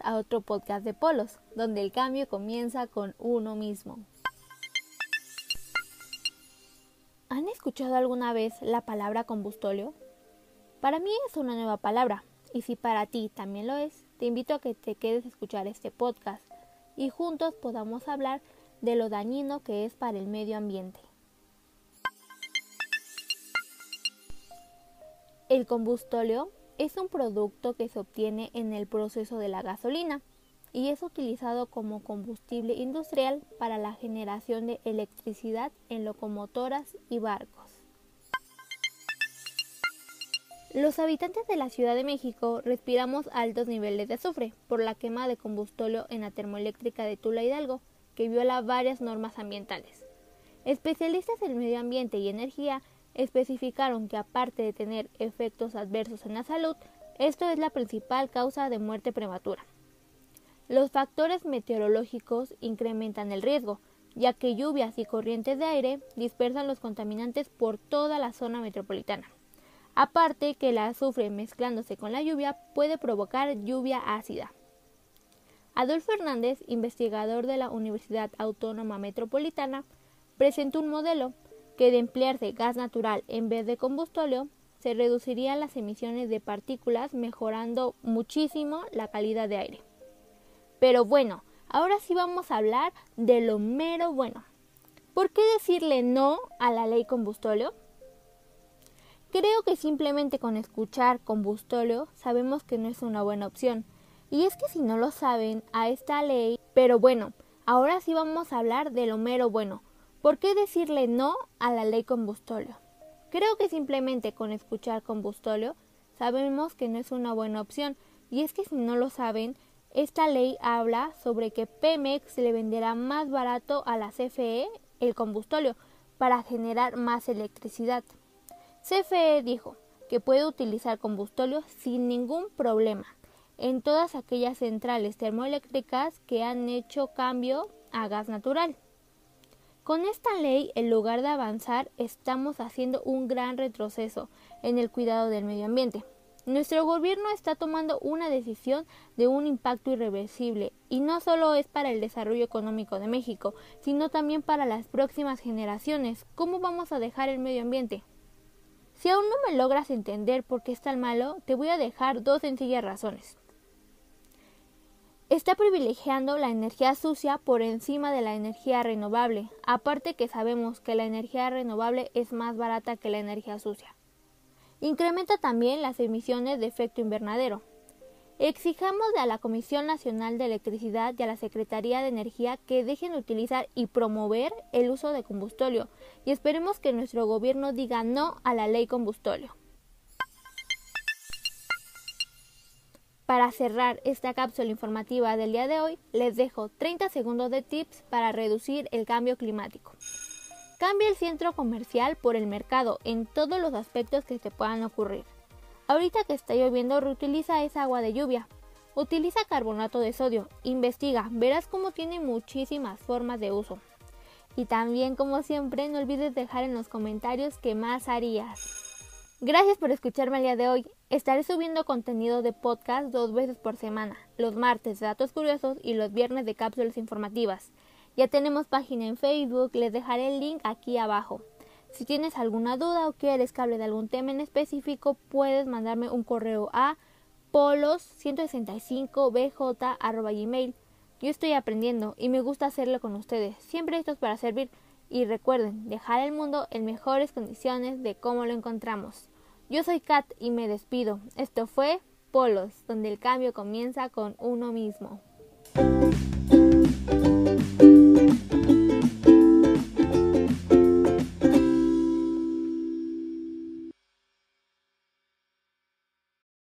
a otro podcast de Polos, donde el cambio comienza con uno mismo. ¿Han escuchado alguna vez la palabra combustóleo? Para mí es una nueva palabra, y si para ti también lo es, te invito a que te quedes a escuchar este podcast y juntos podamos hablar de lo dañino que es para el medio ambiente. El combustóleo es un producto que se obtiene en el proceso de la gasolina y es utilizado como combustible industrial para la generación de electricidad en locomotoras y barcos. Los habitantes de la Ciudad de México respiramos altos niveles de azufre por la quema de combustóleo en la termoeléctrica de Tula Hidalgo, que viola varias normas ambientales. Especialistas en medio ambiente y energía especificaron que aparte de tener efectos adversos en la salud, esto es la principal causa de muerte prematura. Los factores meteorológicos incrementan el riesgo, ya que lluvias y corrientes de aire dispersan los contaminantes por toda la zona metropolitana. Aparte que el azufre mezclándose con la lluvia puede provocar lluvia ácida. Adolfo Hernández, investigador de la Universidad Autónoma Metropolitana, presentó un modelo que de emplearse gas natural en vez de combustóleo, se reducirían las emisiones de partículas mejorando muchísimo la calidad de aire. Pero bueno, ahora sí vamos a hablar de lo mero bueno. ¿Por qué decirle no a la ley combustóleo? Creo que simplemente con escuchar combustóleo sabemos que no es una buena opción. Y es que si no lo saben, a esta ley... Pero bueno, ahora sí vamos a hablar de lo mero bueno. ¿Por qué decirle no a la ley combustóleo? Creo que simplemente con escuchar combustóleo sabemos que no es una buena opción, y es que si no lo saben, esta ley habla sobre que Pemex le venderá más barato a la CFE el combustóleo para generar más electricidad. CFE dijo que puede utilizar combustóleo sin ningún problema en todas aquellas centrales termoeléctricas que han hecho cambio a gas natural. Con esta ley, en lugar de avanzar, estamos haciendo un gran retroceso en el cuidado del medio ambiente. Nuestro gobierno está tomando una decisión de un impacto irreversible y no solo es para el desarrollo económico de México, sino también para las próximas generaciones. ¿Cómo vamos a dejar el medio ambiente? Si aún no me logras entender por qué es tan malo, te voy a dejar dos sencillas razones está privilegiando la energía sucia por encima de la energía renovable, aparte que sabemos que la energía renovable es más barata que la energía sucia. Incrementa también las emisiones de efecto invernadero. Exijamos a la Comisión Nacional de Electricidad y a la Secretaría de Energía que dejen de utilizar y promover el uso de combustóleo y esperemos que nuestro gobierno diga no a la ley combustóleo. Para cerrar esta cápsula informativa del día de hoy, les dejo 30 segundos de tips para reducir el cambio climático. Cambia el centro comercial por el mercado en todos los aspectos que te puedan ocurrir. Ahorita que está lloviendo, reutiliza esa agua de lluvia. Utiliza carbonato de sodio. Investiga, verás cómo tiene muchísimas formas de uso. Y también, como siempre, no olvides dejar en los comentarios qué más harías. Gracias por escucharme el día de hoy. Estaré subiendo contenido de podcast dos veces por semana, los martes de datos curiosos y los viernes de cápsulas informativas. Ya tenemos página en Facebook, les dejaré el link aquí abajo. Si tienes alguna duda o quieres que hable de algún tema en específico, puedes mandarme un correo a polos165bj.gmail. Yo estoy aprendiendo y me gusta hacerlo con ustedes. Siempre esto es para servir. Y recuerden, dejar el mundo en mejores condiciones de cómo lo encontramos. Yo soy Kat y me despido. Esto fue Polos, donde el cambio comienza con uno mismo.